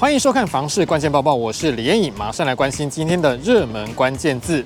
欢迎收看《房市关键报报》，我是李彦颖，马上来关心今天的热门关键字。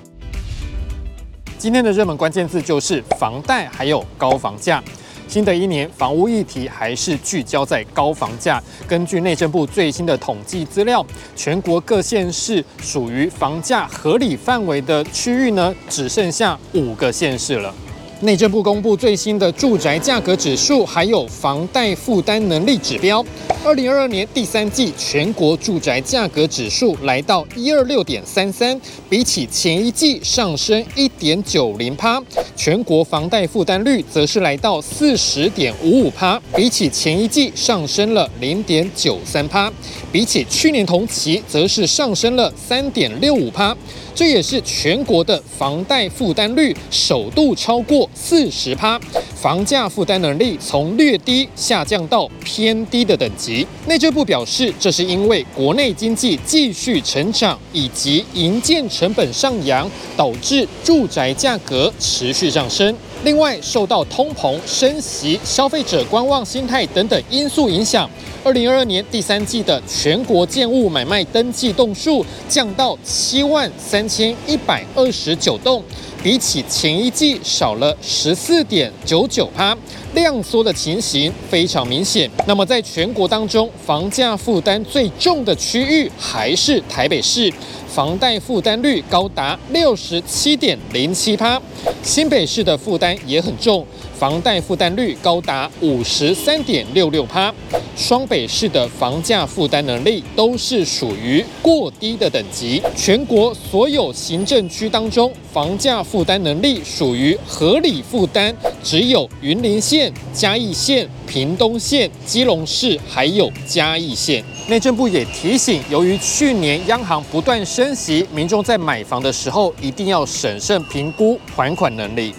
今天的热门关键字就是房贷，还有高房价。新的一年，房屋议题还是聚焦在高房价。根据内政部最新的统计资料，全国各县市属于房价合理范围的区域呢，只剩下五个县市了。内政部公布最新的住宅价格指数，还有房贷负担能力指标。二零二二年第三季全国住宅价格指数来到一二六点三三，比起前一季上升一点九零趴。全国房贷负担率则是来到四十点五五趴，比起前一季上升了零点九三趴，比起去年同期则是上升了三点六五趴。这也是全国的房贷负担率首度超过四十趴，房价负担能力从略低下降到偏低的等级。内政部表示，这是因为国内经济继续成长以及营建成本上扬，导致住宅价格持续上升。另外，受到通膨、升息、消费者观望心态等等因素影响，二零二二年第三季的全国建物买卖登记栋数降到七万三千一百二十九栋，比起前一季少了十四点九九趴，量缩的情形非常明显。那么，在全国当中，房价负担最重的区域还是台北市。房贷负担率高达六十七点零七趴，新北市的负担也很重，房贷负担率高达五十三点六六趴，双北市的房价负担能力都是属于过低的等级。全国所有行政区当中，房价负担能力属于合理负担，只有云林县、嘉义县、屏东县、基隆市还有嘉义县。内政部也提醒，由于去年央行不断升息，民众在买房的时候一定要审慎评估还款能力。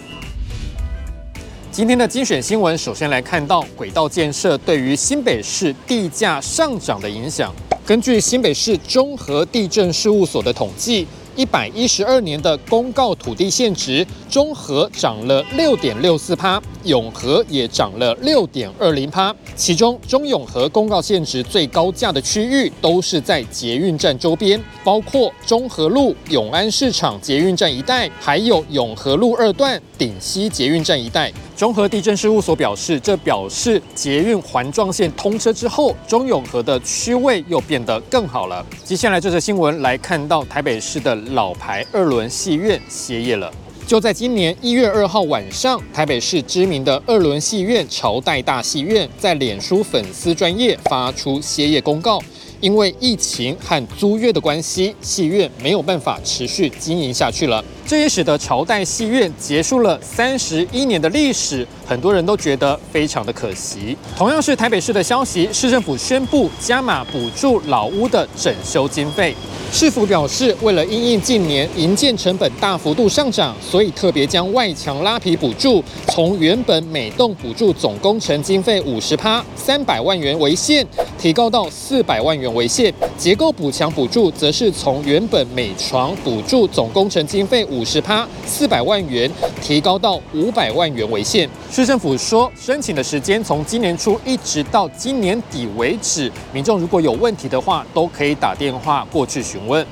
今天的精选新闻，首先来看到轨道建设对于新北市地价上涨的影响。根据新北市综合地震事务所的统计。一百一十二年的公告土地现值，中和涨了六点六四趴，永和也涨了六点二零趴。其中中永和公告现值最高价的区域，都是在捷运站周边，包括中和路永安市场捷运站一带，还有永和路二段顶溪捷运站一带。中和地震事务所表示，这表示捷运环状线通车之后，中永和的区位又变得更好了。接下来这则新闻来看到台北市的老牌二轮戏院歇业了。就在今年一月二号晚上，台北市知名的二轮戏院朝代大戏院在脸书粉丝专页发出歇业公告。因为疫情和租约的关系，戏院没有办法持续经营下去了。这也使得朝代戏院结束了三十一年的历史，很多人都觉得非常的可惜。同样是台北市的消息，市政府宣布加码补助老屋的整修经费。市府表示，为了因应近年营建成本大幅度上涨，所以特别将外墙拉皮补助从原本每栋补助总工程经费五十趴三百万元为限，提高到四百万元为限。结构补强补助则是从原本每床补助总工程经费五十趴四百万元，提高到五百万元为限。市政府说，申请的时间从今年初一直到今年底为止，民众如果有问题的话，都可以打电话过去询问。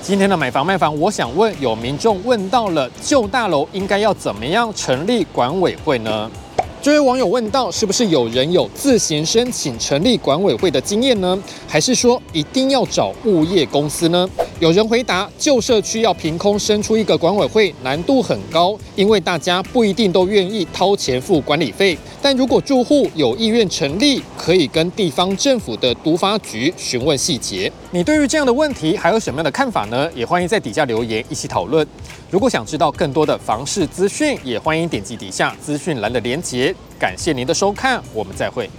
今天的买房卖房，我想问，有民众问到了旧大楼应该要怎么样成立管委会呢？这位网友问到：“是不是有人有自行申请成立管委会的经验呢？还是说一定要找物业公司呢？”有人回答：“旧社区要凭空生出一个管委会，难度很高，因为大家不一定都愿意掏钱付管理费。但如果住户有意愿成立，可以跟地方政府的都发局询问细节。”你对于这样的问题还有什么样的看法呢？也欢迎在底下留言一起讨论。如果想知道更多的房市资讯，也欢迎点击底下资讯栏的连结。感谢您的收看，我们再会。